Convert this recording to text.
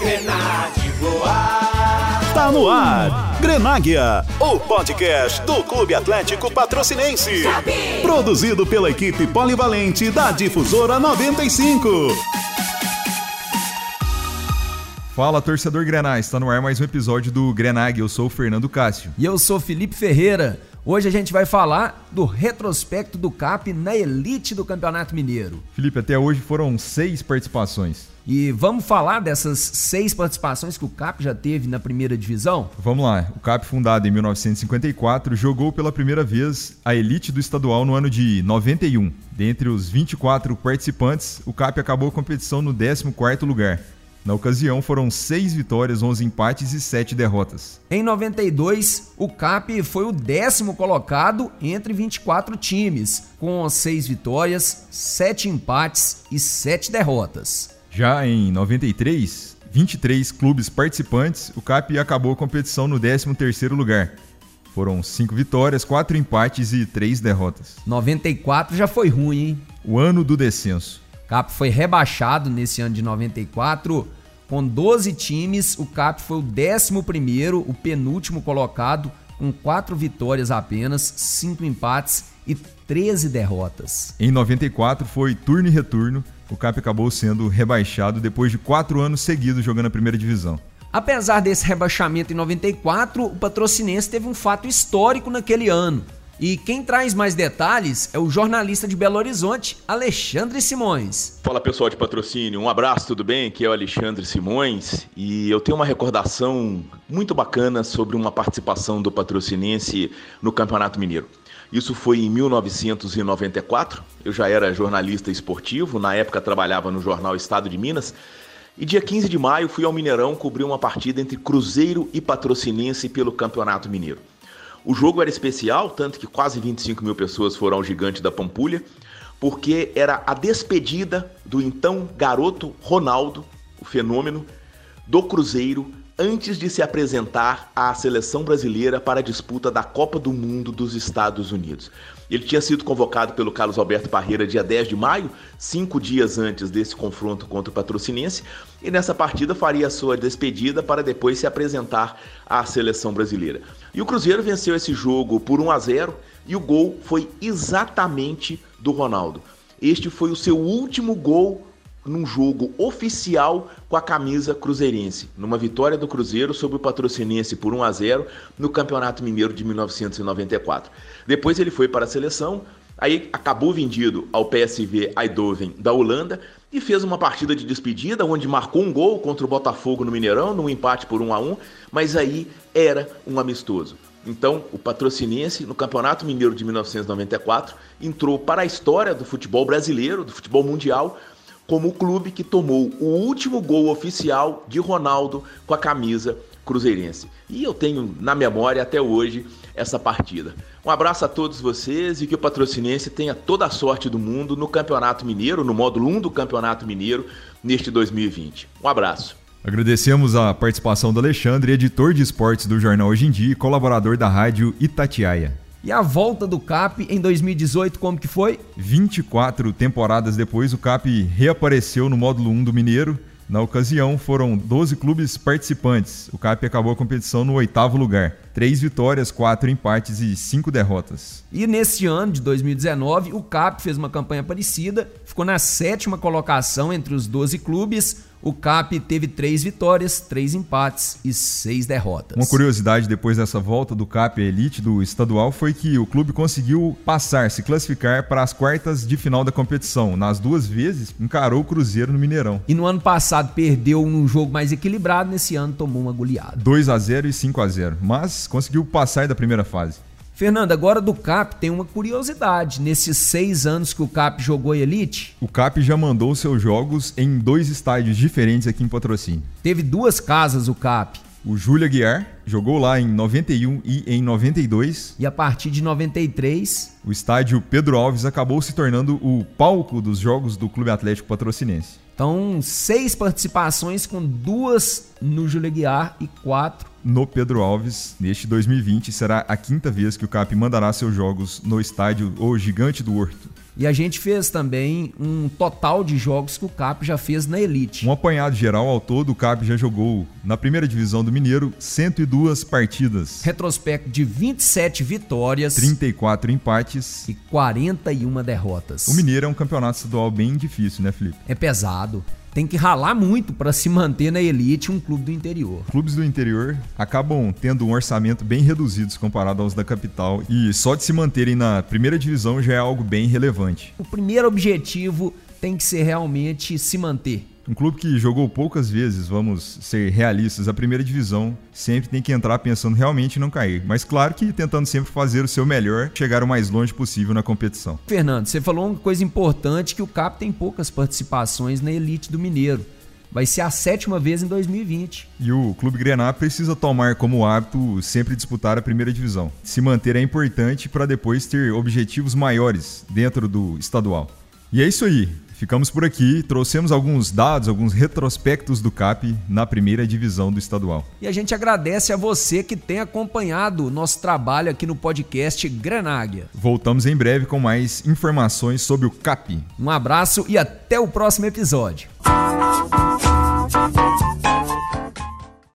Grenade voar. Tá no ar. Grenáguia, o podcast do Clube Atlético Patrocinense. Produzido pela equipe polivalente da Difusora 95. Fala, torcedor Grenais, está no ar mais um episódio do Grenag. Eu sou o Fernando Cássio. E eu sou Felipe Ferreira. Hoje a gente vai falar do retrospecto do CAP na elite do Campeonato Mineiro. Felipe, até hoje foram seis participações. E vamos falar dessas seis participações que o CAP já teve na primeira divisão? Vamos lá. O CAP, fundado em 1954, jogou pela primeira vez a elite do estadual no ano de 91. Dentre os 24 participantes, o CAP acabou a competição no 14º lugar. Na ocasião, foram seis vitórias, 11 empates e sete derrotas. Em 92, o CAP foi o décimo colocado entre 24 times, com seis vitórias, sete empates e sete derrotas. Já em 93, 23 clubes participantes, o CAP acabou a competição no 13º lugar. Foram cinco vitórias, quatro empates e três derrotas. 94 já foi ruim, hein? O ano do descenso. CAP foi rebaixado nesse ano de 94. Com 12 times, o CAP foi o 11, o penúltimo colocado, com 4 vitórias apenas, 5 empates e 13 derrotas. Em 94 foi turno e retorno. O CAP acabou sendo rebaixado depois de 4 anos seguidos jogando a primeira divisão. Apesar desse rebaixamento em 94, o patrocinense teve um fato histórico naquele ano. E quem traz mais detalhes é o jornalista de Belo Horizonte, Alexandre Simões. Fala pessoal de patrocínio, um abraço, tudo bem? Aqui é o Alexandre Simões e eu tenho uma recordação muito bacana sobre uma participação do patrocinense no Campeonato Mineiro. Isso foi em 1994, eu já era jornalista esportivo, na época trabalhava no jornal Estado de Minas. E dia 15 de maio fui ao Mineirão cobrir uma partida entre Cruzeiro e Patrocinense pelo Campeonato Mineiro. O jogo era especial, tanto que quase 25 mil pessoas foram ao Gigante da Pampulha, porque era a despedida do então garoto Ronaldo, o fenômeno, do Cruzeiro, antes de se apresentar à seleção brasileira para a disputa da Copa do Mundo dos Estados Unidos. Ele tinha sido convocado pelo Carlos Alberto Parreira dia 10 de maio, cinco dias antes desse confronto contra o Patrocinense, e nessa partida faria a sua despedida para depois se apresentar à seleção brasileira. E o Cruzeiro venceu esse jogo por 1 a 0 e o gol foi exatamente do Ronaldo. Este foi o seu último gol num jogo oficial com a camisa cruzeirense, numa vitória do Cruzeiro sobre o Patrocinense por 1 a 0 no Campeonato Mineiro de 1994. Depois ele foi para a seleção, aí acabou vendido ao PSV Eindhoven da Holanda e fez uma partida de despedida onde marcou um gol contra o Botafogo no Mineirão, num empate por 1 a 1, mas aí era um amistoso. Então, o Patrocinense, no Campeonato Mineiro de 1994, entrou para a história do futebol brasileiro, do futebol mundial, como o clube que tomou o último gol oficial de Ronaldo com a camisa cruzeirense. E eu tenho na memória até hoje essa partida. Um abraço a todos vocês e que o Patrocinense tenha toda a sorte do mundo no Campeonato Mineiro, no módulo 1 do Campeonato Mineiro, neste 2020. Um abraço. Agradecemos a participação do Alexandre, editor de esportes do jornal Hoje em Dia e colaborador da rádio Itatiaia. E a volta do CAP em 2018, como que foi? 24 temporadas depois, o CAP reapareceu no módulo 1 do Mineiro. Na ocasião, foram 12 clubes participantes. O CAP acabou a competição no oitavo lugar. Três vitórias, quatro empates e cinco derrotas. E nesse ano de 2019, o CAP fez uma campanha parecida, ficou na sétima colocação entre os 12 clubes, o CAP teve três vitórias, três empates e seis derrotas. Uma curiosidade depois dessa volta do CAP à elite do estadual foi que o clube conseguiu passar, se classificar para as quartas de final da competição. Nas duas vezes, encarou o Cruzeiro no Mineirão. E no ano passado perdeu num jogo mais equilibrado, nesse ano tomou uma goleada. 2 a 0 e 5 a 0 mas conseguiu passar da primeira fase. Fernando, agora do CAP tem uma curiosidade. Nesses seis anos que o CAP jogou Elite. O CAP já mandou seus jogos em dois estádios diferentes aqui em Patrocínio. Teve duas casas o CAP. O Júlia Guiar jogou lá em 91 e em 92. E a partir de 93, o estádio Pedro Alves acabou se tornando o palco dos jogos do Clube Atlético Patrocinense. Então, seis participações com duas no Júlia Guiar e quatro no Pedro Alves neste 2020. Será a quinta vez que o CAP mandará seus jogos no estádio O Gigante do Horto. E a gente fez também um total de jogos que o CAP já fez na Elite. Um apanhado geral ao todo, o CAP já jogou na primeira divisão do Mineiro 102 partidas. Retrospecto de 27 vitórias, 34 empates e 41 derrotas. O Mineiro é um campeonato estadual bem difícil, né, Felipe? É pesado tem que ralar muito para se manter na elite um clube do interior. Clubes do interior acabam tendo um orçamento bem reduzido comparado aos da capital e só de se manterem na primeira divisão já é algo bem relevante. O primeiro objetivo tem que ser realmente se manter. Um clube que jogou poucas vezes, vamos ser realistas, a primeira divisão sempre tem que entrar pensando realmente em não cair. Mas claro que tentando sempre fazer o seu melhor, chegar o mais longe possível na competição. Fernando, você falou uma coisa importante que o CAP tem poucas participações na elite do Mineiro. Vai ser a sétima vez em 2020. E o Clube Grená precisa tomar como hábito sempre disputar a primeira divisão. Se manter é importante para depois ter objetivos maiores dentro do estadual. E é isso aí. Ficamos por aqui, trouxemos alguns dados, alguns retrospectos do CAP na primeira divisão do estadual. E a gente agradece a você que tem acompanhado o nosso trabalho aqui no podcast Granáguia. Voltamos em breve com mais informações sobre o CAP. Um abraço e até o próximo episódio.